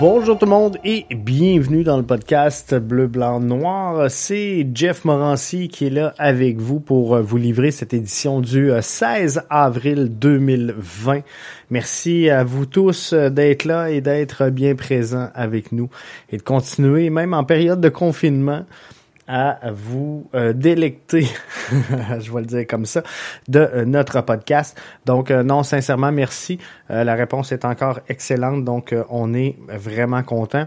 Bonjour tout le monde et bienvenue dans le podcast Bleu, Blanc, Noir. C'est Jeff Morancy qui est là avec vous pour euh, vous livrer cette édition du 16 euh, avril 2020. Merci à vous tous euh, d'être là et d'être bien présents avec nous et de continuer, même en période de confinement, à vous euh, délecter, je vais le dire comme ça, de euh, notre podcast. Donc euh, non, sincèrement, merci. la réponse est encore excellente, donc on est vraiment content.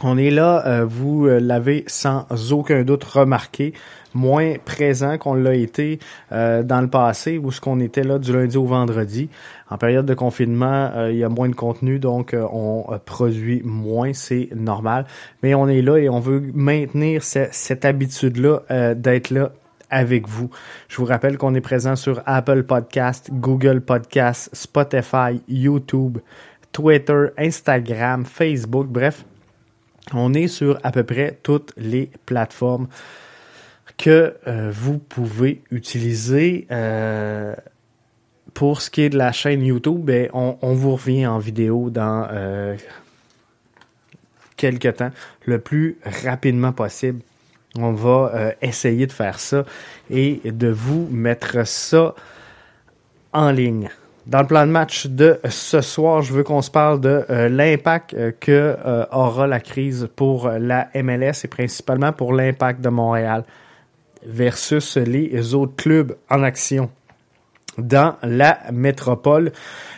On est là, vous l'avez sans aucun doute remarqué, moins présent qu'on l'a été dans le passé, où ce qu'on était là du lundi au vendredi. En période de confinement, euh, il y a moins de contenu, donc euh, on euh, produit moins, c'est normal. Mais on est là et on veut maintenir cette habitude-là d'être là avec vous. Je vous rappelle qu'on est présent sur Apple Podcast, Google Podcast, Spotify, YouTube, Twitter, Instagram, Facebook, bref, on est sur à peu près toutes les plateformes que vous pouvez utiliser. Pour ce qui est de la chaîne YouTube, ben, on, vous revient en vidéo dans euh, quelques temps, le plus rapidement possible. On va euh, essayer de faire ça et de vous mettre ça en ligne. Dans le plan de match de ce soir, je veux qu'on se parle de euh, l'impact que aura la crise pour la MLS et principalement pour l'impact de Montréal versus les autres clubs en action dans la métropole.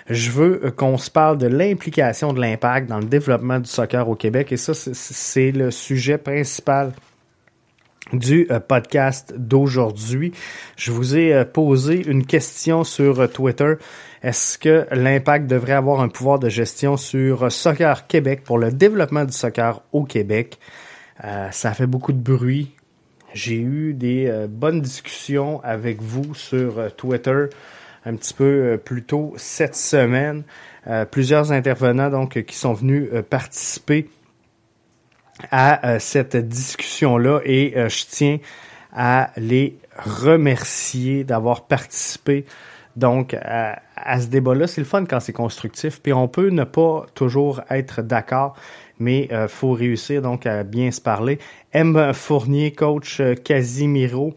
Je veux qu'on se parle de l'implication de l'impact dans le développement du soccer au Québec et ça, c'est le sujet principal du euh, podcast d'aujourd'hui. Je vous ai euh, posé une question sur euh, Twitter. Est-ce que l'impact devrait avoir un pouvoir de gestion sur Soccer Québec pour le développement du soccer au Québec? ça fait beaucoup de bruit. J'ai eu des euh, bonnes discussions avec vous sur euh, Twitter un petit peu euh, plus tôt cette semaine. plusieurs intervenants donc qui sont venus participer à cette discussion-là et je tiens à les remercier d'avoir participé donc à, à ce débat-là. C'est le fun quand c'est constructif, puis on peut ne pas toujours être d'accord, mais euh, faut réussir donc à bien se parler. M. Fournier, coach euh, Casimiro,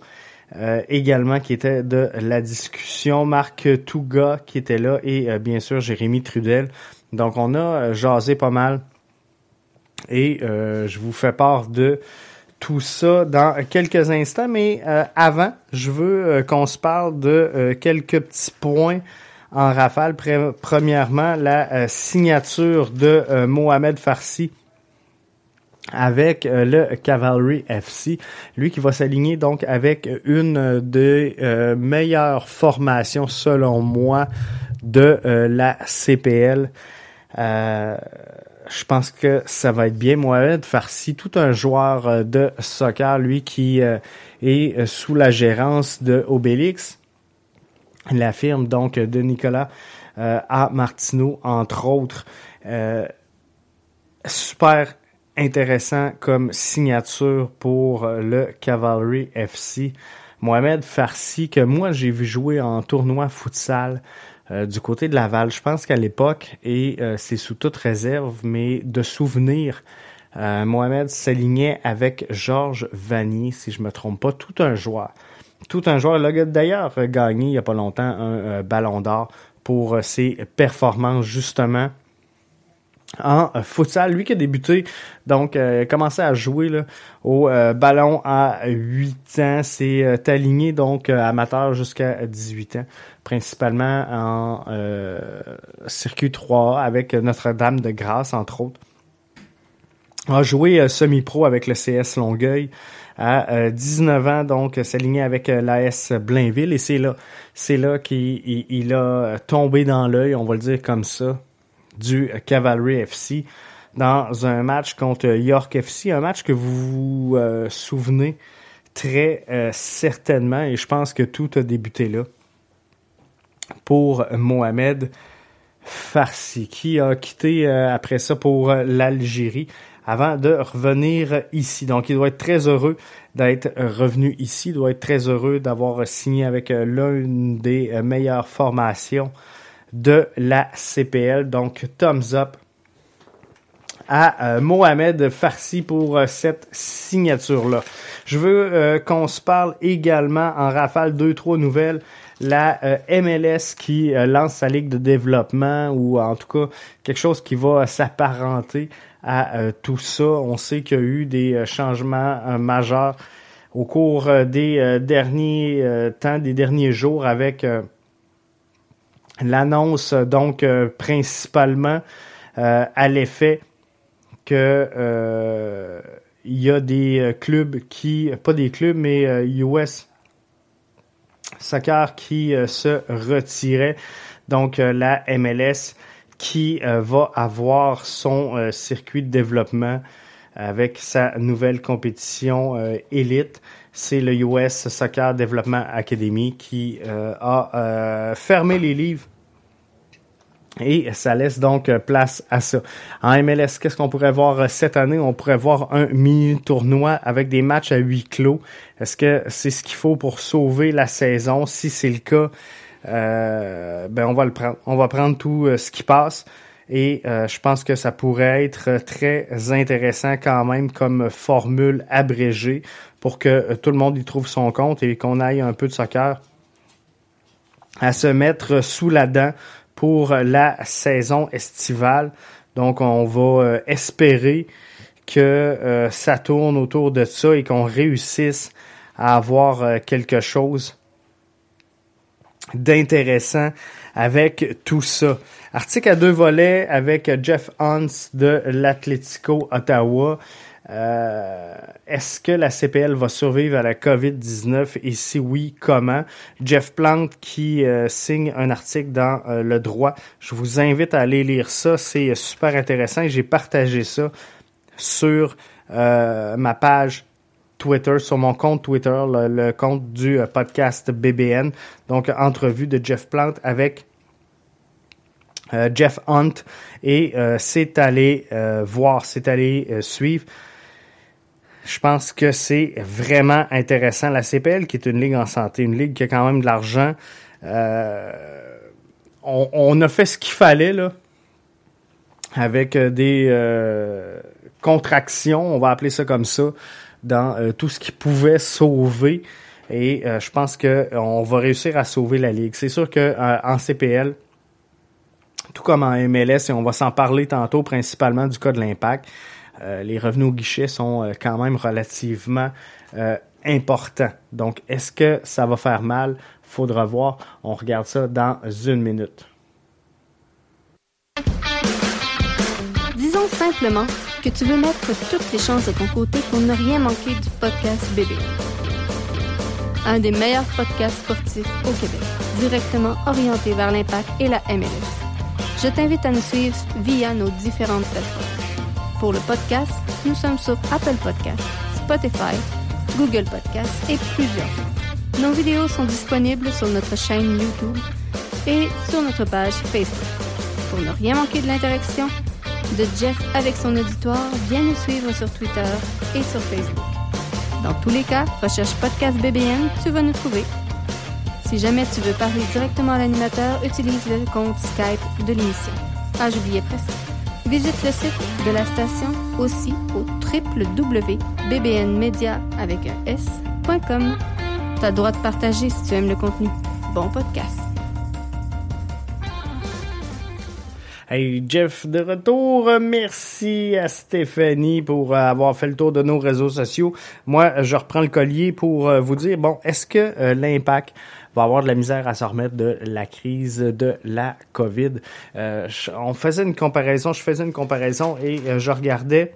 euh, également qui était de la discussion. Marc Touga qui était là et bien sûr Jérémy Trudel. Donc on a jasé pas mal et je vous fais part de tout ça dans quelques instants. Mais avant, je veux qu'on se parle de quelques petits points en rafale. Premièrement, la euh, signature de euh, Mohamed Farsi avec euh, le Cavalry FC. Lui qui va s'aligner donc avec une des meilleures formations selon moi de la CPL. je pense que ça va être bien. Mohamed Farsi, tout un joueur de soccer, lui qui est sous la gérance de Obélix la firme donc de Nicolas euh, à Martineau, entre autres. Euh, super intéressant comme signature pour le Cavalry FC. Mohamed Farsi, que moi j'ai vu jouer en tournoi futsal euh, du côté de Laval. Je pense qu'à l'époque, et c'est sous toute réserve, mais de souvenir, Mohamed s'alignait avec Georges Vanier, si je me trompe pas, tout un joueur tout un joueur. Il a d'ailleurs gagné il n'y a pas longtemps un euh, ballon d'or pour euh, ses performances justement en euh, futsal. Lui qui a débuté, donc a commencé à jouer au ballon à 8 ans. C'est aligné donc amateur jusqu'à 18 ans, principalement en circuit 3 avec Notre-Dame de Grâce, entre autres. A joué semi-pro avec le CS Longueuil à 19 euh, ans, donc s'aligner avec euh, l'AS Blainville. Et c'est là, c'est là qu'il il, a tombé dans l'œil, on va le dire comme ça, du Cavalry FC dans un match contre York FC, un match que vous vous euh, souvenez très certainement, et je pense que tout a débuté là. Pour Mohamed Farsi, qui a quitté après ça pour l'Algérie avant de revenir ici. Donc, il doit être très heureux d'être revenu ici, il doit être très heureux d'avoir signé avec l'une des meilleures formations de la CPL. Donc, thumbs up à euh, Mohamed Farsi pour euh, cette signature-là. Je veux euh, qu'on se parle également en rafale deux, trois nouvelles. La MLS qui lance sa ligue de développement ou en tout cas quelque chose qui va s'apparenter à tout ça. On sait qu'il y a eu des changements majeurs au cours des derniers temps, des derniers jours avec l'annonce donc principalement à l'effet que euh, il y a des euh, clubs qui, pas des clubs, mais US euh, Soccer qui se retirait. Donc la MLS qui va avoir son circuit de développement avec sa nouvelle compétition élite. C'est le US Soccer Development Academy qui a fermé les livres et ça laisse donc euh, place à ça. En MLS, qu'est-ce qu'on pourrait voir euh, cette année? On pourrait voir un mini tournoi avec des matchs à huis clos. Est-ce que c'est ce qu'il faut pour sauver la saison? Si c'est le cas, euh, ben on va le prendre. On va prendre tout ce qui passe. Et je pense que ça pourrait être très intéressant quand même comme formule abrégée pour que tout le monde y trouve son compte et qu'on aille un peu de soccer à se mettre sous la dent pour la saison estivale. Donc, on va euh, espérer que euh, ça tourne autour de ça et qu'on réussisse à avoir euh, quelque chose d'intéressant avec tout ça. Article à deux volets avec Jeff Hans de l'Atlético Ottawa. Euh, est-ce que la CPL va survivre à la COVID-19 et si oui, comment? Jeff Plante qui euh, signe un article dans euh, Le Droit. Je vous invite à aller lire ça. C'est super intéressant. J'ai partagé ça sur ma page Twitter, sur mon compte Twitter, le, compte du podcast BBN. Donc, entrevue de Jeff Plante avec Jeff Hunt et c'est allé voir, c'est allé suivre. Je pense que c'est vraiment intéressant. La CPL, qui est une ligue en santé, une ligue qui a quand même de l'argent, euh, on, a fait ce qu'il fallait là, avec euh, des euh, contractions, on va appeler ça comme ça, dans tout ce qui pouvait sauver. Et je pense que on va réussir à sauver la ligue. C'est sûr que en CPL, tout comme en MLS, et on va s'en parler tantôt, principalement du cas de l'impact. Euh, les revenus au guichet sont euh, quand même relativement euh, importants. Donc, est-ce que ça va faire mal? Faudra voir. On regarde ça dans une minute. Disons simplement que tu veux mettre toutes les chances de ton côté pour ne rien manquer du podcast Bébé. Un des meilleurs podcasts sportifs au Québec, directement orienté vers l'impact et la MLS. Je t'invite à nous suivre via nos différentes plateformes. Pour le podcast, nous sommes sur Apple Podcasts, Spotify, Google Podcasts et plusieurs. Nos vidéos sont disponibles sur notre chaîne YouTube et sur notre page Facebook. Pour ne rien manquer de l'interaction de Jeff avec son auditoire, viens nous suivre sur Twitter et sur Facebook. Dans tous les cas, recherche Podcast BBN, tu vas nous trouver. Si jamais tu veux parler directement à l'animateur, utilise le compte Skype de l'émission. Ah, j'oubliais presque. Visite le site de la station aussi au www.bbnmedia avec un s.com. T'as droit de partager si tu aimes le contenu. Bon podcast. Hey Jeff, de retour. Merci à Stéphanie pour avoir fait le tour de nos réseaux sociaux. Moi, je reprends le collier pour euh, vous dire, bon, est-ce que euh, l'impact va avoir de la misère à se remettre de la crise de la COVID? Euh, on faisait une comparaison, je faisais une comparaison et euh, je regardais,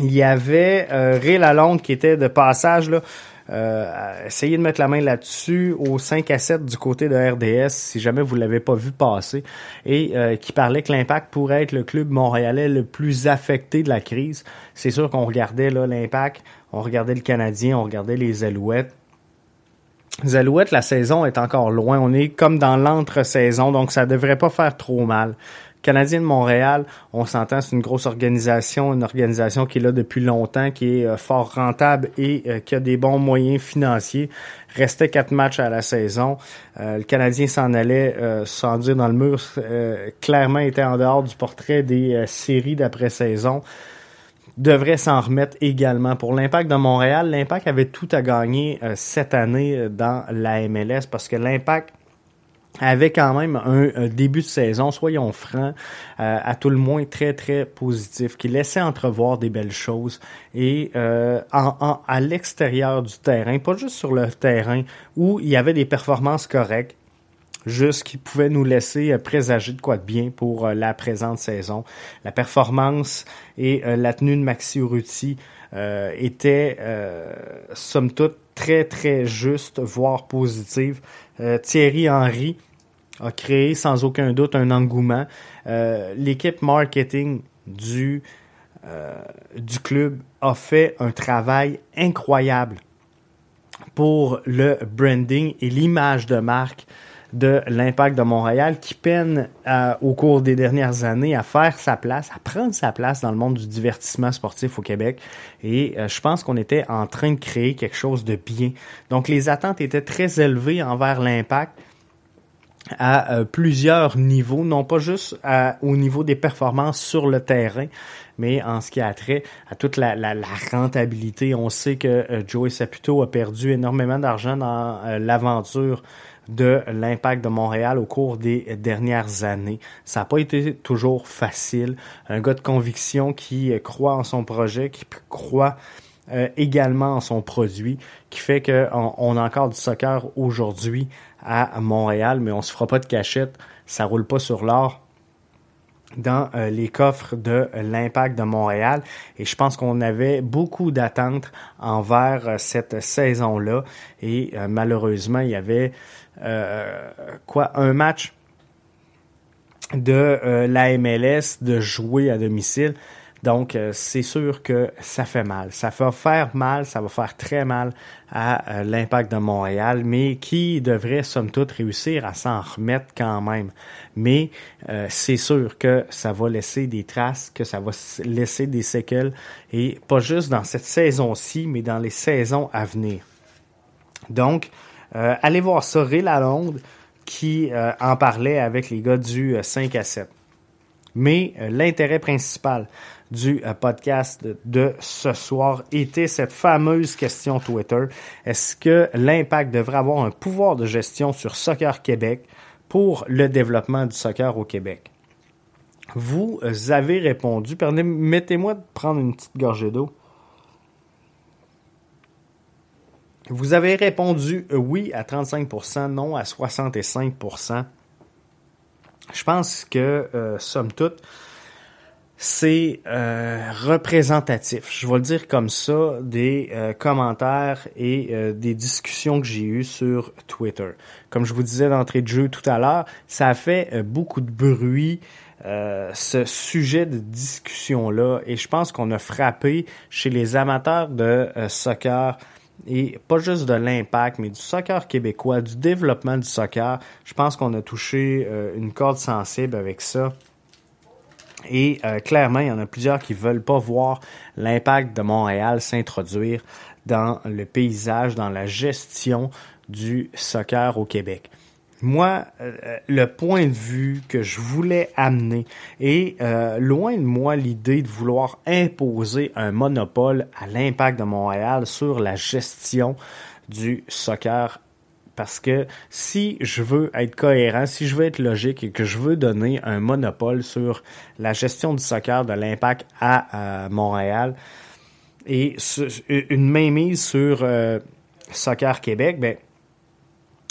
il y avait euh, Ray Lalonde qui était de passage là. Euh, essayez de mettre la main là-dessus au 5 à 7 du côté de RDS si jamais vous l'avez pas vu passer et qui parlait que l'impact pourrait être le club montréalais le plus affecté de la crise. C'est sûr qu'on regardait là l'impact, on regardait le Canadien, on regardait les Alouettes, les Alouettes, la saison est encore loin. On est comme dans l'entre-saison, donc ça devrait pas faire trop mal. Canadien de Montréal, on s'entend, c'est une grosse organisation, une organisation qui est là depuis longtemps, qui est euh, fort rentable et euh, qui a des bons moyens financiers. Restait quatre matchs à la saison. Euh, le Canadien s'en allait sans dire dans le mur, clairement était en dehors du portrait des séries d'après-saison devrait s'en remettre également. Pour l'impact de Montréal, l'impact avait tout à gagner cette année dans la MLS parce que l'impact avait quand même un, début de saison, soyons francs, euh, à tout le moins très très positif, qui laissait entrevoir des belles choses et euh, en, à l'extérieur du terrain, pas juste sur le terrain où il y avait des performances correctes, juste qui pouvaient nous laisser euh, présager de quoi de bien pour la présente saison. La performance et la tenue de Maxi Urruti étaient somme toute très très juste, voire positive. Thierry Henry a créé sans aucun doute un engouement. Euh, l'équipe marketing euh, du club a fait un travail incroyable pour le branding et l'image de marque de l'impact de Montréal qui peine euh, au cours des dernières années à faire sa place, à prendre sa place dans le monde du divertissement sportif au Québec. Et je pense qu'on était en train de créer quelque chose de bien. Donc les attentes étaient très élevées envers l'impact à euh, plusieurs niveaux, non pas juste au niveau des performances sur le terrain, mais en ce qui a trait à toute la, rentabilité. On sait que euh, Joey Saputo a perdu énormément d'argent dans euh, l'aventure de l'impact de Montréal au cours des dernières années. Ça n'a pas été toujours facile. Un gars de conviction qui croit en son projet, qui croit également en son produit, qui fait qu'on on a encore du soccer aujourd'hui à Montréal, mais on se fera pas de cachette, ça roule pas sur l'or dans euh, les coffres de l'impact de Montréal et je pense qu'on avait beaucoup d'attentes envers euh, cette saison-là et euh, malheureusement il y avait quoi un match de la MLS de jouer à domicile donc, euh, c'est sûr que ça fait mal. Ça va faire mal, ça va faire très mal à euh, l'impact de Montréal, mais qui devrait, somme toute, réussir à s'en remettre quand même. Mais euh, c'est sûr que ça va laisser des traces, que ça va laisser des séquelles, et pas juste dans cette saison-ci, mais dans les saisons à venir. Donc, allez voir ça, Ray Lalonde, qui en parlait avec les gars du 5 à 7. Mais l'intérêt principal, du euh, podcast de ce soir était cette fameuse question Twitter. Est-ce que l'impact devrait avoir un pouvoir de gestion sur Soccer Québec pour le développement du soccer au Québec? Vous avez répondu. Permettez-moi de prendre une petite gorgée d'eau. Vous avez répondu oui à 35%, non à 65%. Je pense que, euh, somme toute, c'est euh, représentatif, je vais le dire comme ça, des euh, commentaires et euh, des discussions que j'ai eues sur Twitter. Comme je vous disais d'entrée de jeu tout à l'heure, ça a fait beaucoup de bruit, ce sujet de discussion-là, et je pense qu'on a frappé chez les amateurs de soccer et pas juste de l'impact, mais du soccer québécois, du développement du soccer. Je pense qu'on a touché une corde sensible avec ça. Et euh, clairement, il y en a plusieurs qui veulent pas voir l'impact de Montréal s'introduire dans le paysage, dans la gestion du soccer au Québec. Moi, euh, le point de vue que je voulais amener est euh, loin de moi l'idée de vouloir imposer un monopole à l'impact de Montréal sur la gestion du soccer parce que si je veux être cohérent, si je veux être logique et que je veux donner un monopole sur la gestion du soccer de l'impact à, Montréal et une mainmise sur euh, Soccer Québec, ben,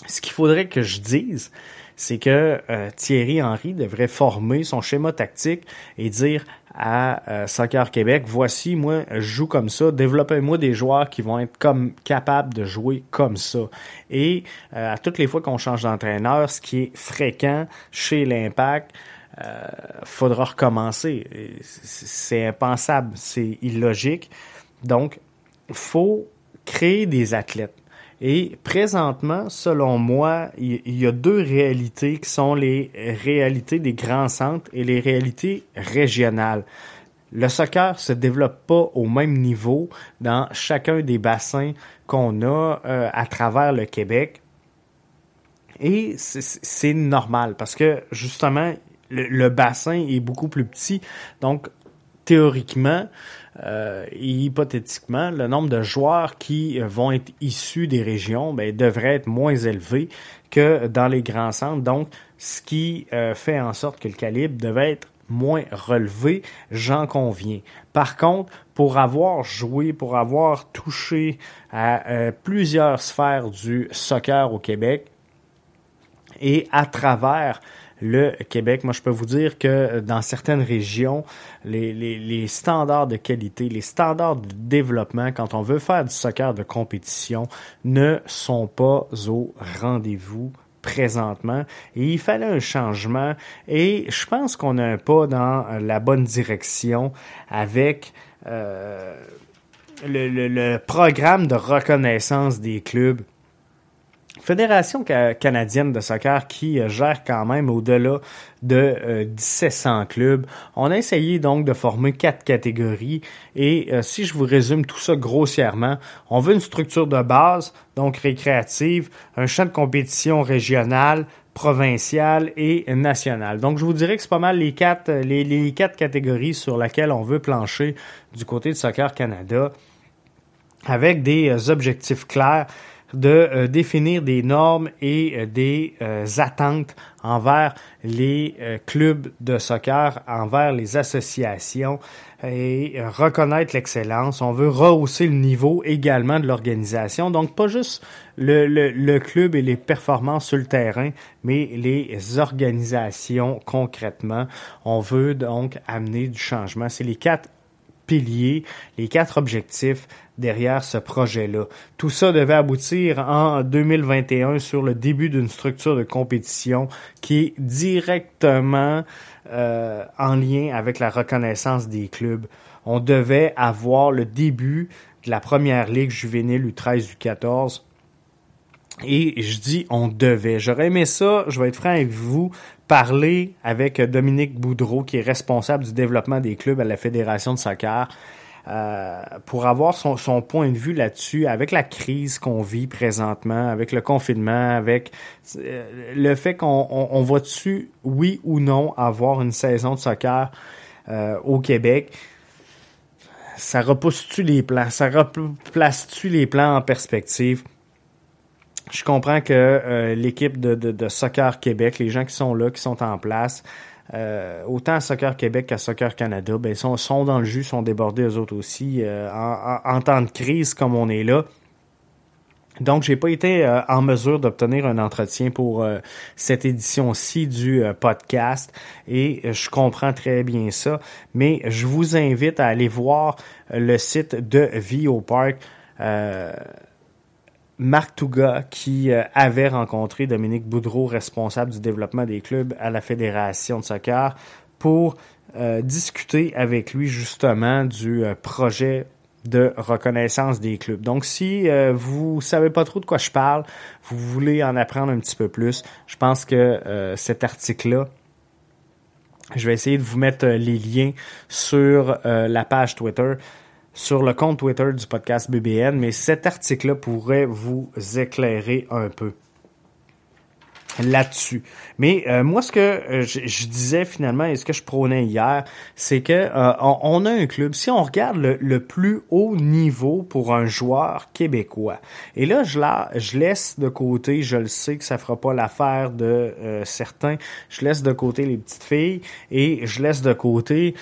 ce qu'il faudrait que je dise, c'est que euh, Thierry Henry devrait former son schéma tactique et dire à euh, Soccer Québec, voici, moi, je joue comme ça, développez-moi des joueurs qui vont être comme capables de jouer comme ça. Et euh, à toutes les fois qu'on change d'entraîneur, ce qui est fréquent chez l'Impact, euh, faudra recommencer. C'est impensable, c'est illogique. Donc, faut créer des athlètes. Et présentement, selon moi, il y a deux réalités qui sont les réalités des grands centres et les réalités régionales. Le soccer se développe pas au même niveau dans chacun des bassins qu'on a euh, à travers le Québec. Et c'est normal parce que justement, le, bassin est beaucoup plus petit. Donc, théoriquement euh, hypothétiquement, le nombre de joueurs qui vont être issus des régions ben, devrait être moins élevé que dans les grands centres. Donc, ce qui euh, fait en sorte que le calibre devait être moins relevé, j'en conviens. Par contre, pour avoir joué, pour avoir touché à euh, plusieurs sphères du soccer au Québec et à travers le Québec. Moi, je peux vous dire que dans certaines régions, les, standards de qualité, les standards de développement, quand on veut faire du soccer de compétition, ne sont pas au rendez-vous présentement il fallait un changement et je pense qu'on a un pas dans la bonne direction avec euh, le, programme de reconnaissance des clubs Fédération canadienne de soccer qui euh, gère quand même au-delà de 1700 euh, clubs. On a essayé donc de former quatre catégories et euh, si je vous résume tout ça grossièrement, on veut une structure de base, donc récréative, un champ de compétition régional, provincial et national. Donc je vous dirais que c'est pas mal les quatre, les, les quatre catégories sur lesquelles on veut plancher du côté de Soccer Canada avec des objectifs clairs de euh, définir des normes et euh, des euh, attentes envers les clubs de soccer, envers les associations et reconnaître l'excellence. On veut rehausser le niveau également de l'organisation. Donc, pas juste le, le, le, club et les performances sur le terrain, mais les organisations concrètement. On veut donc amener du changement. C'est les quatre piliers, les quatre objectifs derrière ce projet-là. Tout ça devait aboutir en 2021 sur le début d'une structure de compétition qui est directement euh, en lien avec la reconnaissance des clubs. On devait avoir le début de la première ligue juvénile U13 U14 et je dis on devait. J'aurais aimé ça, je vais être franc avec vous, parler avec Dominique Boudreau, qui est responsable du développement des clubs à la Fédération de soccer, euh, pour avoir son, point de vue là-dessus, avec la crise qu'on vit présentement, avec le confinement, avec euh, le fait qu'on on, va-tu, oui ou non, avoir une saison de soccer euh, au Québec? Ça repousse-tu les plans, ça replace-tu les plans en perspective? Je comprends que euh, l'équipe de, de, Soccer Québec, les gens qui sont là, qui sont en place, euh, autant à Soccer Québec qu'à Soccer Canada, ben, sont, sont dans le jus, sont débordés eux autres aussi, euh, en, en, temps de crise comme on est là. Donc, j'ai pas été en mesure d'obtenir un entretien pour cette édition-ci du podcast et je comprends très bien ça. Mais je vous invite à aller voir le site de Vie au Parc. Marc Touga, qui euh, avait rencontré Dominique Boudreau, responsable du développement des clubs à la Fédération de soccer, pour euh, discuter avec lui justement du euh, projet de reconnaissance des clubs. Donc, si vous savez pas trop de quoi je parle, vous voulez en apprendre un petit peu plus, je pense que cet article-là, je vais essayer de vous mettre les liens sur la page Twitter sur le compte Twitter du podcast BBN, mais cet article-là pourrait vous éclairer un peu là-dessus. Mais euh, moi, ce que euh, je, disais finalement et ce que je prônais hier, c'est que euh, on, a un club. Si on regarde le, plus haut niveau pour un joueur québécois, et là, je, la, je laisse de côté, je le sais que ça fera pas l'affaire de certains, je laisse de côté les petites filles et je laisse de côté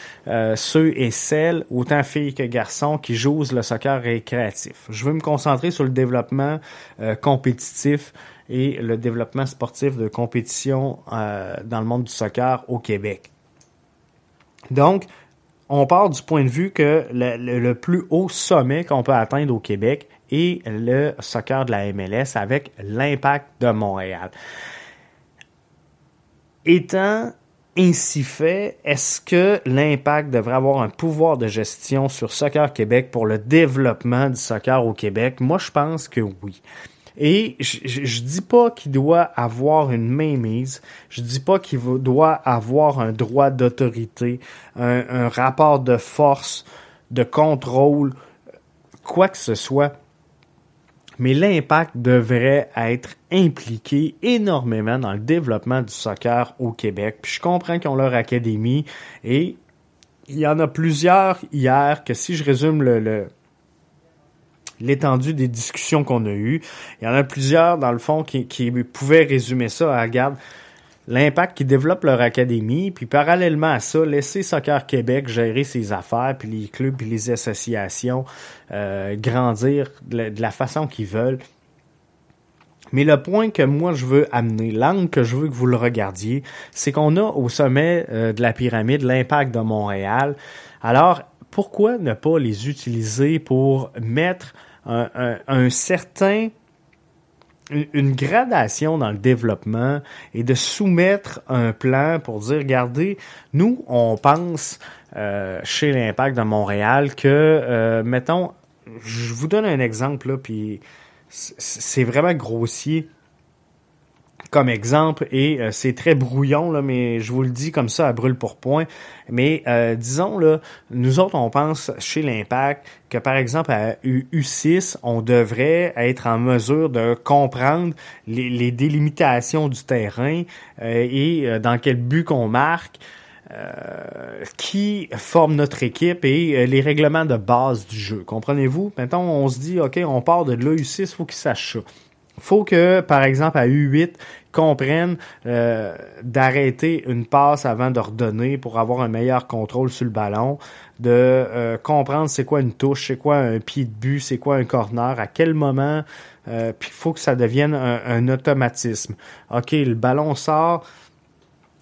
ceux et celles, autant filles que garçons, qui jouent le soccer récréatif. Je veux me concentrer sur le développement compétitif et le développement sportif de compétition euh, dans le monde du soccer au Québec. Donc, on part du point de vue que le, plus haut sommet qu'on peut atteindre au Québec est le soccer de la MLS avec l'impact de Montréal. Étant ainsi fait, est-ce que l'impact devrait avoir un pouvoir de gestion sur Soccer Québec pour le développement du soccer au Québec? Moi, je pense que oui. Et je, dis pas qu'il doit avoir une mainmise. Je dis pas qu'il doit avoir un droit d'autorité, un, rapport de force, de contrôle, quoi que ce soit mais l'impact devrait être impliqué énormément dans le développement du soccer au Québec. Puis je comprends qu'ils ont leur académie et il y en a plusieurs hier que si je résume le, l'étendue des discussions qu'on a eues, il y en a plusieurs dans le fond qui, qui pouvaient résumer ça à regarde l'impact qu'ils développent leur académie, puis parallèlement à ça, laisser Soccer Québec gérer ses affaires, puis les clubs, puis les associations euh, grandir de la, façon qu'ils veulent. Mais le point que moi je veux amener, l'angle que je veux que vous le regardiez, c'est qu'on a au sommet euh, de la pyramide l'impact de Montréal. Alors, pourquoi ne pas les utiliser pour mettre un certain une gradation dans le développement et de soumettre un plan pour dire, regardez, nous, on pense euh, chez l'Impact de Montréal que, euh, mettons, je vous donne un exemple, là, puis c'est vraiment grossier comme exemple et euh, c'est très brouillon là mais je vous le dis comme ça à brûle pour point mais euh, disons là nous autres on pense chez l'impact que par exemple à U6 on devrait être en mesure de comprendre les, délimitations du terrain euh, et dans quel but qu'on marque qui forme notre équipe et les règlements de base du jeu. Comprenez-vous? Maintenant, on se dit, OK, on part de là, U6, il faut qu'il sache ça faut que, par exemple, à U8, comprennent euh, d'arrêter une passe avant de redonner pour avoir un meilleur contrôle sur le ballon, de euh, comprendre c'est quoi une touche, c'est quoi un pied de but, c'est quoi un corner, à quel moment, euh, puis il faut que ça devienne un, un, automatisme. OK, le ballon sort,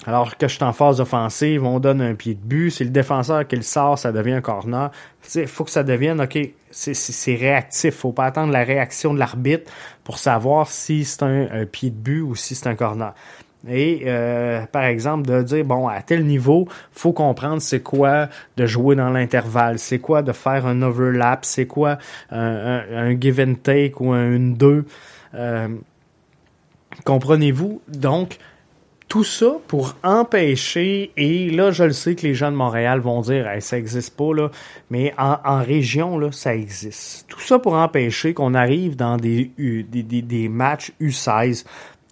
alors que je suis en phase offensive, on donne un pied de but. C'est le défenseur qui le sort, ça devient un corner. Il faut que ça devienne, OK, c'est réactif. faut pas attendre la réaction de l'arbitre pour savoir si c'est un, pied de but ou si c'est un corner. Et euh, par exemple, de dire, bon, à tel niveau, faut comprendre c'est quoi de jouer dans l'intervalle, c'est quoi de faire un overlap, c'est quoi un, give and take ou un 2. Euh, comprenez-vous? Donc, tout ça pour empêcher, et là, je le sais que les gens de Montréal vont dire, ça existe pas, là, mais en, région, là, ça existe. Tout ça pour empêcher qu'on arrive dans des, des, des, matchs U16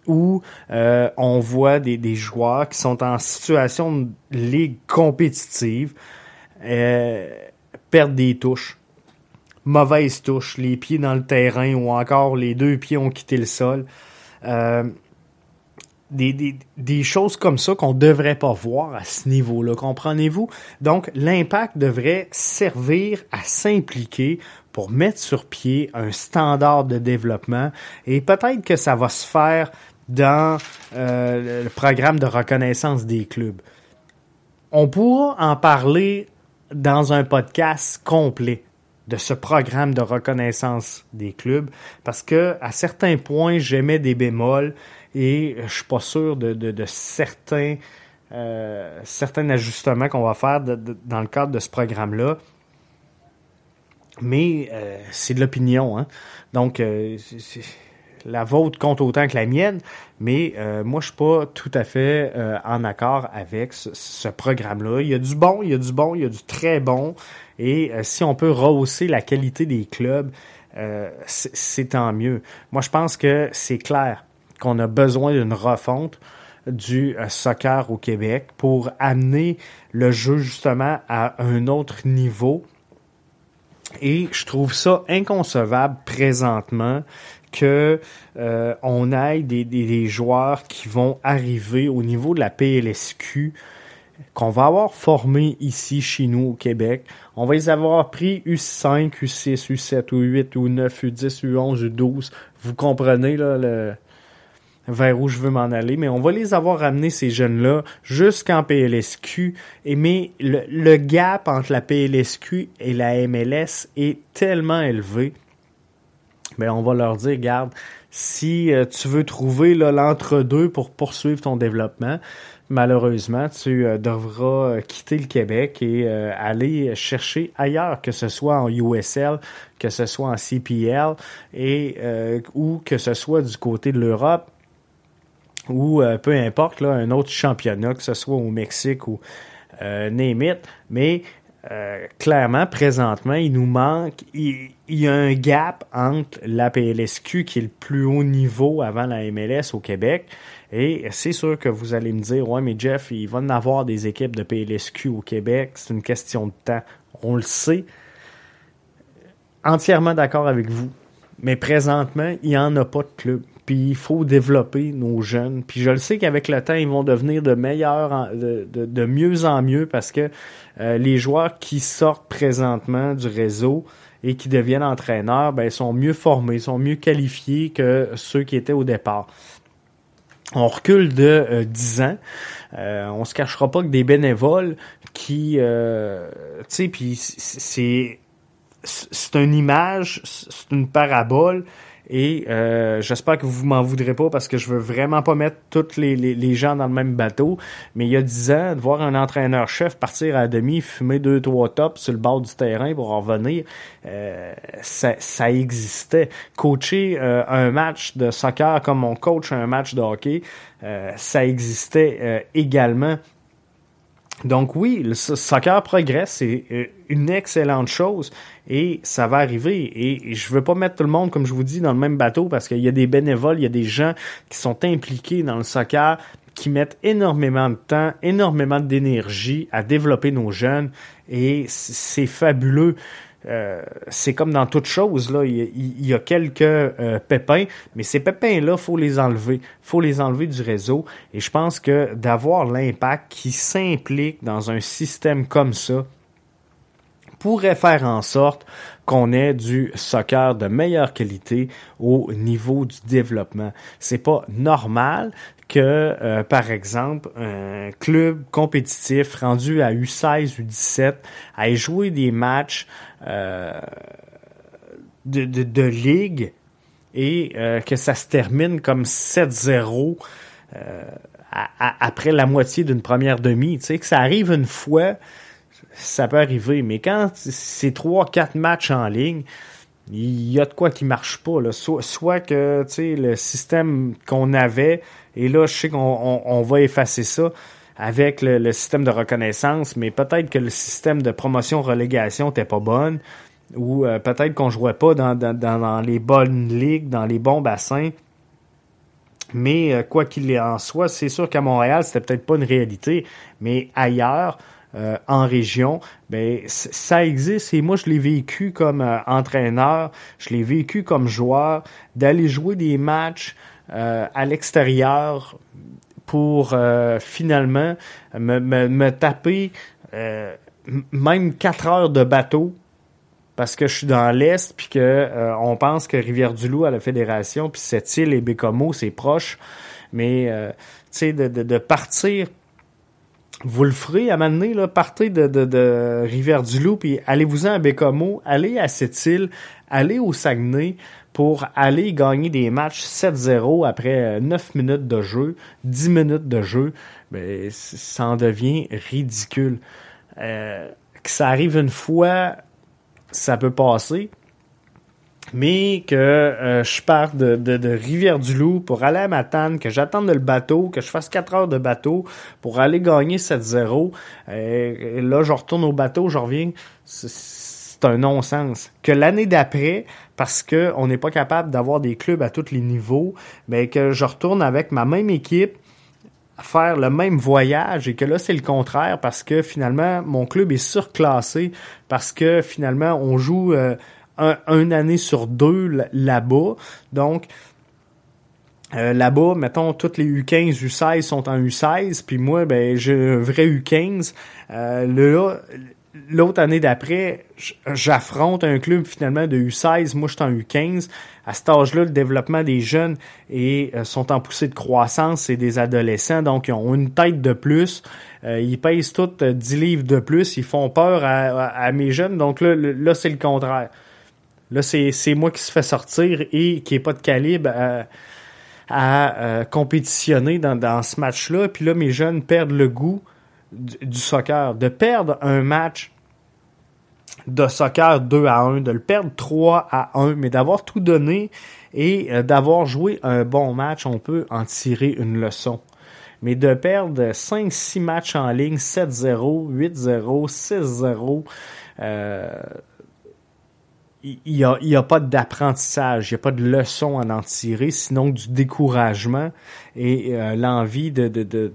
où euh, on voit des, des, joueurs qui sont en situation de ligue compétitive euh, perdre des touches. Mauvaise touche, les pieds dans le terrain ou encore les deux pieds ont quitté le sol. Euh, des, des, des, choses comme ça qu'on devrait pas voir à ce niveau-là, comprenez-vous? Donc, l'impact devrait servir à s'impliquer pour mettre sur pied un standard de développement et peut-être que ça va se faire dans euh, le programme de reconnaissance des clubs. On pourra en parler dans un podcast complet de ce programme de reconnaissance des clubs parce que à certains points j'aimais des bémols et je suis pas sûr de, euh, certains ajustements qu'on va faire dans le cadre de ce programme-là. Mais euh, c'est de l'opinion. Hein? Donc, euh, la vôtre compte autant que la mienne, mais moi, je suis pas tout à fait en accord avec ce programme-là. Il y a du bon, il y a du bon, il y a du très bon. Et si on peut rehausser la qualité des clubs, c'est tant mieux. Moi, je pense que c'est clair qu'on a besoin d'une refonte du euh, soccer au Québec pour amener le jeu justement à un autre niveau. Et je trouve ça inconcevable présentement que euh, on ait des, des, joueurs qui vont arriver au niveau de la PLSQ qu'on va avoir formé ici chez nous au Québec. On va les avoir pris U5, U6, U7, U8, U9, U10, U11, U12. Vous comprenez là le, vers où je veux m'en aller, mais on va les avoir ramenés, ces jeunes-là, jusqu'en PLSQ. Et mais le, gap entre la PLSQ et la MLS est tellement élevé. Mais on va leur dire, regarde, si euh, tu veux trouver l'entre-deux pour poursuivre ton développement, malheureusement, tu euh, devras quitter le Québec et aller chercher ailleurs, que ce soit en USL, que ce soit en CPL, et ou que ce soit du côté de l'Europe, ou peu importe, un autre championnat, que ce soit au Mexique ou euh, mais euh, clairement, présentement, il nous manque, il, y a un gap entre la PLSQ qui est le plus haut niveau avant la MLS au Québec. Et c'est sûr que vous allez me dire, ouais, mais Jeff, il va en avoir des équipes de PLSQ au Québec. C'est une question de temps. On le sait. Entièrement d'accord avec vous. Mais présentement, il n'y en a pas de club puis il faut développer nos jeunes. Puis je le sais qu'avec le temps, ils vont devenir de meilleurs, de, mieux en mieux parce que euh, les joueurs qui sortent présentement du réseau et qui deviennent entraîneurs, ben, sont mieux formés, sont mieux qualifiés que ceux qui étaient au départ. On recule de 10 euh, ans. Euh, on se cachera pas que des bénévoles qui, euh, tu sais, puis c'est c'est une image, c'est une parabole et euh, j'espère que vous m'en voudrez pas parce que je veux vraiment pas mettre tous les, les, gens dans le même bateau. Mais il y a dix ans, de voir un entraîneur-chef partir à demi, fumer deux, trois tops sur le bord du terrain pour en revenir, euh, ça, ça, existait. Coacher euh, un match de soccer comme on coach un match de hockey, ça existait également. Donc oui, le soccer progresse, c'est euh, une excellente chose et ça va arriver. Et je veux pas mettre tout le monde, comme je vous dis, dans le même bateau parce qu'il y a des bénévoles, il y a des gens qui sont impliqués dans le soccer, qui mettent énormément de temps, énormément d'énergie à développer nos jeunes et c'est fabuleux. Euh, c'est comme dans toute chose, là, il, y a quelques euh, pépins, mais ces pépins-là, faut les enlever. faut les enlever du réseau. Et je pense que d'avoir l'impact qui s'implique dans un système comme ça pourrait faire en sorte qu'on ait du soccer de meilleure qualité au niveau du développement. C'est pas normal que, euh, par exemple, un club compétitif rendu à U16, U17 ait joué des matchs euh, de, de, de, ligue et euh, que ça se termine comme 7-0 après la moitié d'une première demi. Tu sais, que ça arrive une fois, ça peut arriver, mais quand c'est 3-4 matchs en ligne, il y a de quoi qui marche pas. Là. Soit, soit que le système qu'on avait, et là, je sais qu'on on, va effacer ça avec le, système de reconnaissance, mais peut-être que le système de promotion-relégation n'était pas bonne, ou euh, peut-être qu'on jouait pas dans, les bonnes ligues, dans les bons bassins. Mais euh, quoi qu'il en soit, c'est sûr qu'à Montréal, c'était peut-être pas une réalité, mais ailleurs, euh, en région, ben ça existe et moi je l'ai vécu comme euh, entraîneur, je l'ai vécu comme joueur, d'aller jouer des matchs euh, à l'extérieur pour finalement me, taper même quatre heures de bateau parce que je suis dans l'est puis que on pense que Rivière-du-Loup à la fédération puis cette île et Bécomo c'est proche. Mais tu sais de, partir vous le ferez à un partez de, de, de Rivière-du-Loup, puis allez-vous-en à Bécomo, allez à cette île, allez au Saguenay pour aller gagner des matchs 7-0 après 9 euh, minutes de jeu, 10 minutes de jeu. Ben, ça en devient ridicule. Euh, que ça arrive une fois, ça peut passer, mais que euh, je parte de, de, Rivière-du-Loup pour aller à Matane, que j'attende le bateau, que je fasse 4 heures de bateau pour aller gagner 7-0. Euh, et là, je retourne au bateau, je reviens. C'est un non-sens. Que l'année d'après, parce que on n'est pas capable d'avoir des clubs à tous les niveaux, mais que je retourne avec ma même équipe faire le même voyage et que là c'est le contraire parce que finalement mon club est surclassé parce que finalement on joue euh, un, une année sur deux là-bas. Donc, euh, là-bas, mettons, toutes les U15, U16 sont en U16, puis moi, ben, j'ai un vrai U15. Euh, l'autre année d'après, j'affronte un club finalement de U16, moi je suis en U15. À cet âge-là, le développement des jeunes et euh, sont en poussée de croissance, c'est des adolescents, donc ils ont une tête de plus. ils pèsent toutes 10 livres de plus, ils font peur à, mes jeunes, donc là, là c'est le contraire. Là, c'est moi qui se fait sortir et qui est pas de calibre à compétitionner dans, dans ce match-là, puis là, mes jeunes perdent le goût du, soccer. De perdre un match de soccer 2 à 1, de le perdre 3 à 1, mais d'avoir tout donné et d'avoir joué un bon match, on peut en tirer une leçon mais de perdre 5-6 matchs en ligne, 7-0, 8-0, 6-0, il n'y a, pas d'apprentissage, il n'y a pas de leçon à en tirer, sinon du découragement et euh, l'envie de,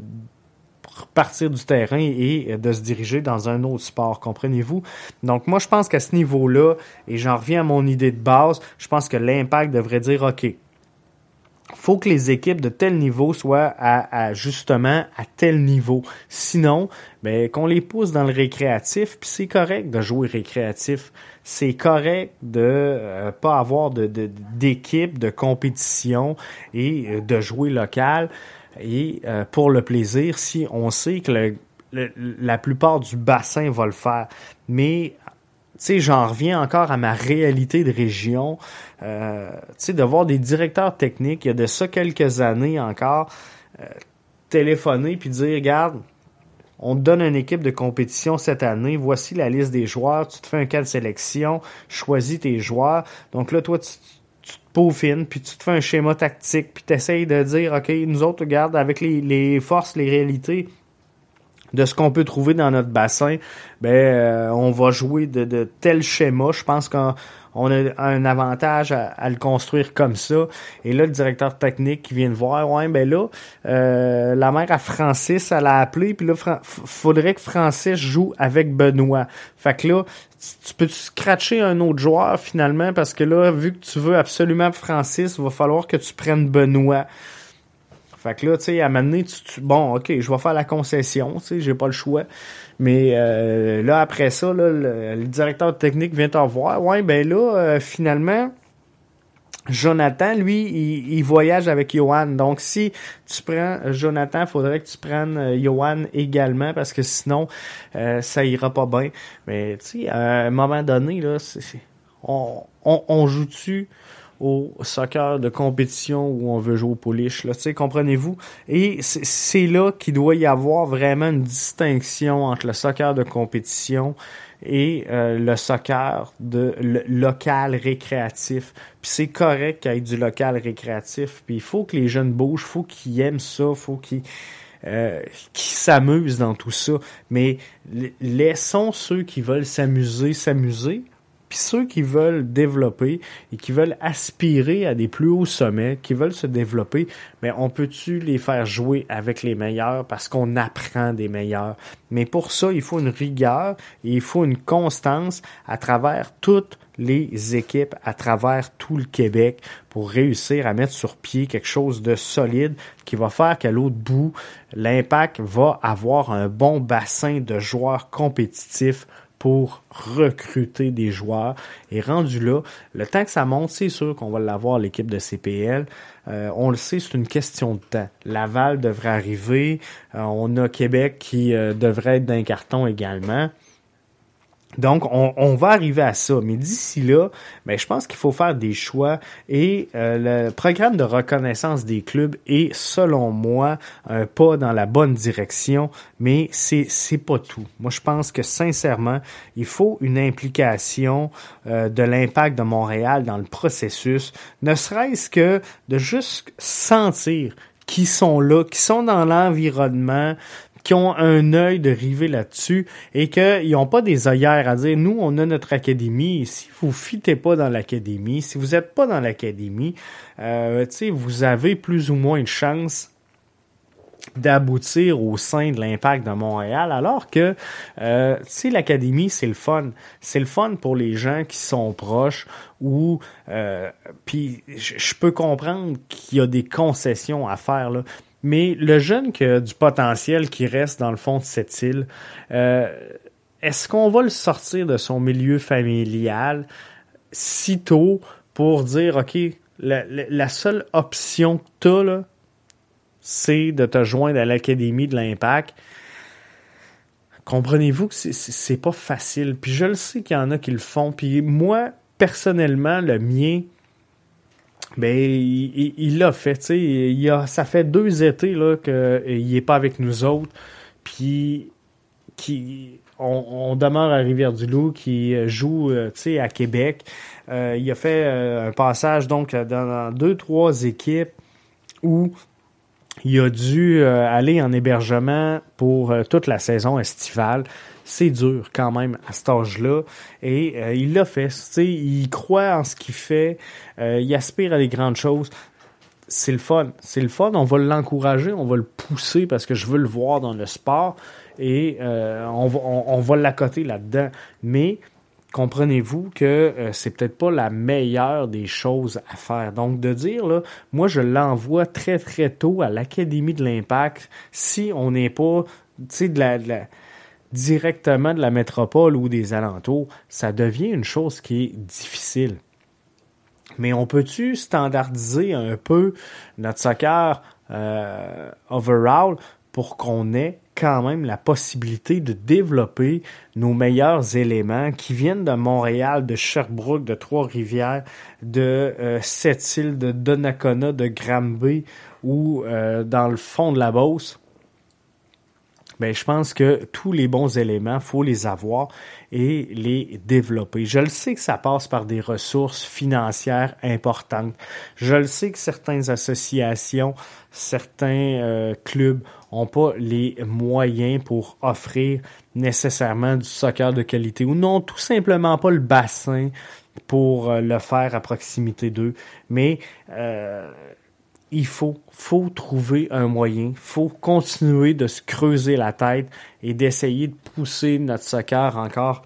partir du terrain et de se diriger dans un autre sport, comprenez-vous? Donc moi, je pense qu'à ce niveau-là, et j'en reviens à mon idée de base, je pense que l'impact devrait dire, OK, faut que les équipes de tel niveau soient justement à tel niveau. Sinon, ben qu'on les pousse dans le récréatif, puis c'est correct de jouer récréatif. C'est correct de euh, pas avoir de d'équipe, de, compétition et euh, de jouer local et euh, pour le plaisir si on sait que la plupart du bassin va le faire. Mais sais, j'en reviens encore à ma réalité de région. Euh, tu sais, de voir des directeurs techniques, il y a de ça quelques années encore, euh, téléphoner puis dire, regarde, on te donne une équipe de compétition cette année, voici la liste des joueurs, tu te fais un cas de sélection, choisis tes joueurs. Donc là, toi, tu, te peaufines, puis tu te fais un schéma tactique, puis tu essayes de dire, OK, nous autres, regarde, avec les, forces, les réalités, de ce qu'on peut trouver dans notre bassin, ben euh, on va jouer de, de tel schéma. Je pense qu'on a un avantage à, le construire comme ça. Et là, le directeur technique qui vient de voir, ouais, ben là, euh, la mère à Francis, elle a appelé, puis là, faudrait que Francis joue avec Benoît. Fait que là, tu peux scratcher un autre joueur finalement, parce que là, vu que tu veux absolument Francis, il va falloir que tu prennes Benoît. Fait que là, tu sais, à un moment donné, tu, bon, ok, je vais faire la concession, tu sais, j'ai pas le choix. Mais euh, là, après ça, là, le, directeur technique vient t'en voir. Ouais, ben là, euh, finalement, Jonathan, lui, il, voyage avec Johan. Donc, si tu prends Jonathan, il faudrait que tu prennes euh, Johan également parce que sinon, ça ira pas bien. Mais, tu sais, à un moment donné, là, on, on, on joue-tu? Au soccer de compétition où on veut jouer au polish. Là, comprenez-vous? Et c'est là qu'il doit y avoir vraiment une distinction entre le soccer de compétition et euh, le soccer de local récréatif. Puis c'est correct qu'il y ait du local récréatif. Puis il faut que les jeunes bougent, faut qu'ils aiment ça, faut qu'ils euh, qui s'amusent dans tout ça. Mais laissons ceux qui veulent s'amuser s'amuser, puis ceux qui veulent développer et qui veulent aspirer à des plus hauts sommets, qui veulent se développer, mais on peut-tu les faire jouer avec les meilleurs parce qu'on apprend des meilleurs? Mais pour ça, il faut une rigueur et il faut une constance à travers toutes les équipes à travers tout le Québec pour réussir à mettre sur pied quelque chose de solide qui va faire qu'à l'autre bout, l'impact va avoir un bon bassin de joueurs compétitifs pour recruter des joueurs. Et rendu là, le temps que ça monte, c'est sûr qu'on va l'avoir, l'équipe de CPL. Euh, on le sait, c'est une question de temps. Laval devrait arriver. Euh, on a Québec qui euh, devrait être d'un carton également. Donc, on, va arriver à ça. Mais d'ici là, ben, je pense qu'il faut faire des choix. Et euh, le programme de reconnaissance des clubs est, selon moi, un pas dans la bonne direction. Mais c'est c'est pas tout. Moi, je pense que sincèrement, il faut une implication euh, de l'impact de Montréal dans le processus, ne serait-ce que de juste sentir qui sont là, qui sont dans l'environnement, qui ont un œil de river là-dessus et qu'ils n'ont pas des œillères à dire nous on a notre académie si vous fitez pas dans l'académie si vous n'êtes pas dans l'académie euh, vous avez plus ou moins une chance d'aboutir au sein de l'impact de Montréal, alors que, euh, l'académie, c'est le fun. C'est le fun pour les gens qui sont proches ou, euh, puis je peux comprendre qu'il y a des concessions à faire, là. Mais le jeune qui a du potentiel qui reste dans le fond de cette île, euh, est-ce qu'on va le sortir de son milieu familial si tôt pour dire, OK, la, seule option que tu as, là, c'est de te joindre à l'Académie de l'Impact? Comprenez-vous que c'est pas facile. Puis je le sais qu'il y en a qui le font. Puis moi, personnellement, le mien, ben il l'a fait, tu sais, il a, ça fait deux étés là qu'il est pas avec nous autres, puis qui on, demeure à Rivière-du-Loup, qui joue, tu sais, à Québec. il a fait un passage donc dans deux trois équipes où il a dû aller en hébergement pour toute la saison estivale c'est dur quand même à cet âge-là. Et euh, il l'a fait. Il croit en ce qu'il fait. Euh, il aspire à des grandes choses. C'est le fun. C'est le fun. On va l'encourager, on va le pousser parce que je veux le voir dans le sport. Et euh, on va, on, va l'accoter là-dedans. Mais comprenez-vous que c'est peut-être pas la meilleure des choses à faire. Donc de dire là, moi je l'envoie très très tôt à l'académie de l'impact si on n'est pas tu sais de la, de la directement de la métropole ou des alentours, ça devient une chose qui est difficile. Mais on peut-tu standardiser un peu notre soccer euh, overall pour qu'on ait quand même la possibilité de développer nos meilleurs éléments qui viennent de Montréal, de Sherbrooke, de Trois-Rivières, de euh, Sept-Îles, de Donnacona, de Granby ou euh, dans le fond de la Beauce? Ben, je pense que tous les bons éléments, faut les avoir et les développer. Je le sais que ça passe par des ressources financières importantes. Je le sais que certaines associations, certains euh, clubs ont pas les moyens pour offrir nécessairement du soccer de qualité ou non, tout simplement pas le bassin pour euh, le faire à proximité d'eux. Mais euh, il faut, faut trouver un moyen, faut continuer de se creuser la tête et d'essayer de pousser notre soccer encore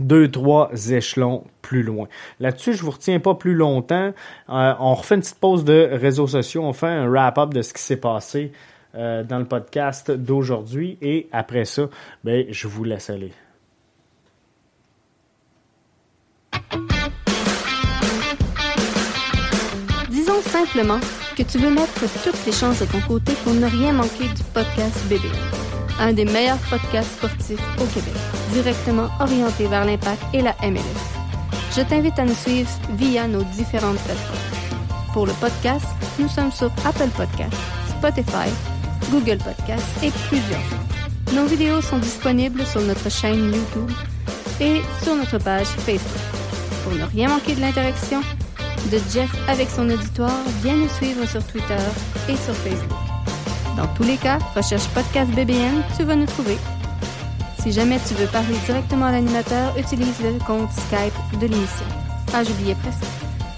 deux, trois échelons plus loin. Là-dessus, je vous retiens pas plus longtemps. Euh, on refait une petite pause de réseaux sociaux, on fait un wrap-up de ce qui s'est passé euh, dans le podcast d'aujourd'hui et après ça, ben, je vous laisse aller. Simplement que tu veux mettre toutes les chances de ton côté pour ne rien manquer du podcast BB. Un des meilleurs podcasts sportifs au Québec, directement orienté vers l'impact et la MLS. Je t'invite à nous suivre via nos différentes plateformes. Pour le podcast, nous sommes sur Apple Podcasts, Spotify, Google Podcasts et plusieurs. Nos vidéos sont disponibles sur notre chaîne YouTube et sur notre page Facebook. Pour ne rien manquer de l'interaction, de Jeff avec son auditoire, viens nous suivre sur Twitter et sur Facebook. Dans tous les cas, recherche Podcast BBN, tu vas nous trouver. Si jamais tu veux parler directement à l'animateur, utilise le compte Skype de l'émission. Ah, j'oubliais presque.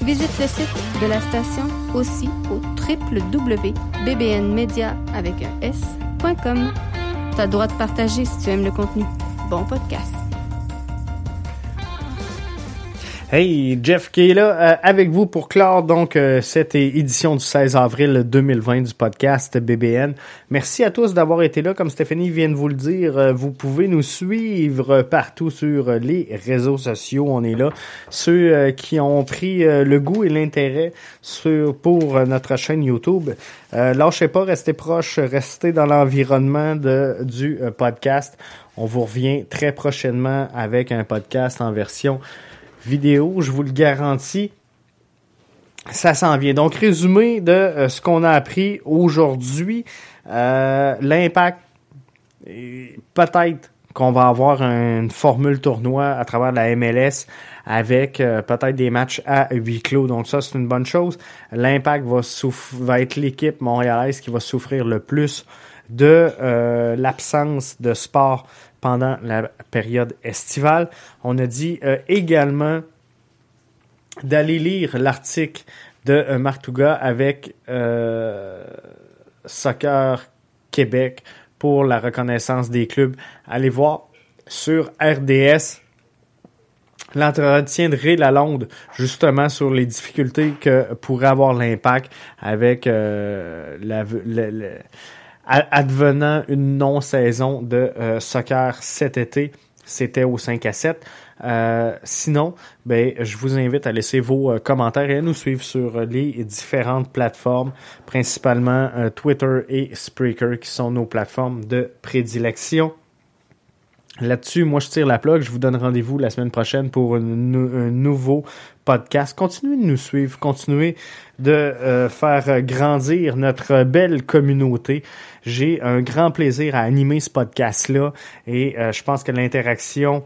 Visite le site de la station aussi au www.bbnmedia avec un s.com. T'as droit de partager si tu aimes le contenu. Bon podcast. Hey, Jeff qui est là euh, avec vous pour clore donc euh, cette édition du 16 avril 2020 du podcast BBN. Merci à tous d'avoir été là. Comme Stéphanie vient de vous le dire, euh, vous pouvez nous suivre partout sur les réseaux sociaux. On est là. Ceux qui ont pris le goût et l'intérêt sur pour notre chaîne YouTube, lâchez pas, restez proche, restez dans l'environnement du podcast. On vous revient très prochainement avec un podcast en version vidéo, je vous le garantis. Ça s'en vient. Donc, résumé de euh, ce qu'on a appris aujourd'hui, euh, l'impact, peut-être qu'on va avoir une formule tournoi à travers la MLS avec euh, peut-être des matchs à huis clos. Donc ça, c'est une bonne chose. L'impact va, va être l'équipe montréalaise qui va souffrir le plus de l'absence de sport pendant la période estivale. On a dit euh, également d'aller lire l'article de euh, Marc Touga avec euh, Soccer Québec pour la reconnaissance des clubs. Allez voir sur RDS l'entretien de Ray Lalonde justement sur les difficultés que pourrait avoir l'impact avec la, advenant une non-saison de euh, soccer cet été, c'était au 5 à 7. Euh, sinon, ben, je vous invite à laisser vos euh, commentaires et à nous suivre sur les différentes plateformes, principalement Twitter et Spreaker, qui sont nos plateformes de prédilection. Là-dessus, moi, je tire la plug. Je vous donne rendez-vous la semaine prochaine pour un, nouveau podcast. Continuez de nous suivre, continuez de euh, faire grandir notre belle communauté. J'ai un grand plaisir à animer ce podcast-là et euh, je pense que l'interaction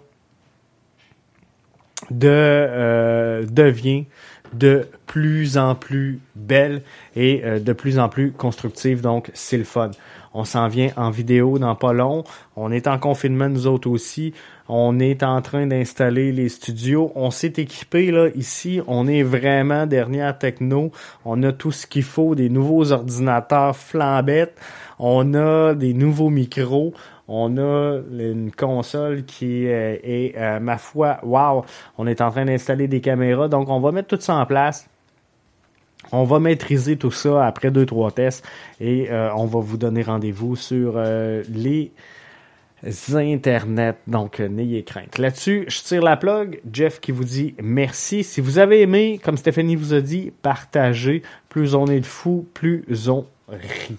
euh, devient de plus en plus belle et de plus en plus constructive. Donc, c'est le fun. On s'en vient en vidéo dans pas long. On est en confinement, nous autres aussi. On est en train d'installer les studios. On s'est équipé là ici. On est vraiment dernière techno. On a tout ce qu'il faut, des nouveaux ordinateurs flambettes. On a des nouveaux micros. On a une console qui est, euh, ma foi, wow, on est en train d'installer des caméras. Donc, on va mettre tout ça en place. On va maîtriser tout ça après deux, trois tests et euh, on va vous donner rendez-vous sur euh, les internets. Donc, n'ayez crainte. Là-dessus, je tire la plug. Jeff qui vous dit merci. Si vous avez aimé, comme Stéphanie vous a dit, partagez. Plus on est de fous, plus on rit.